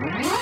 Bye.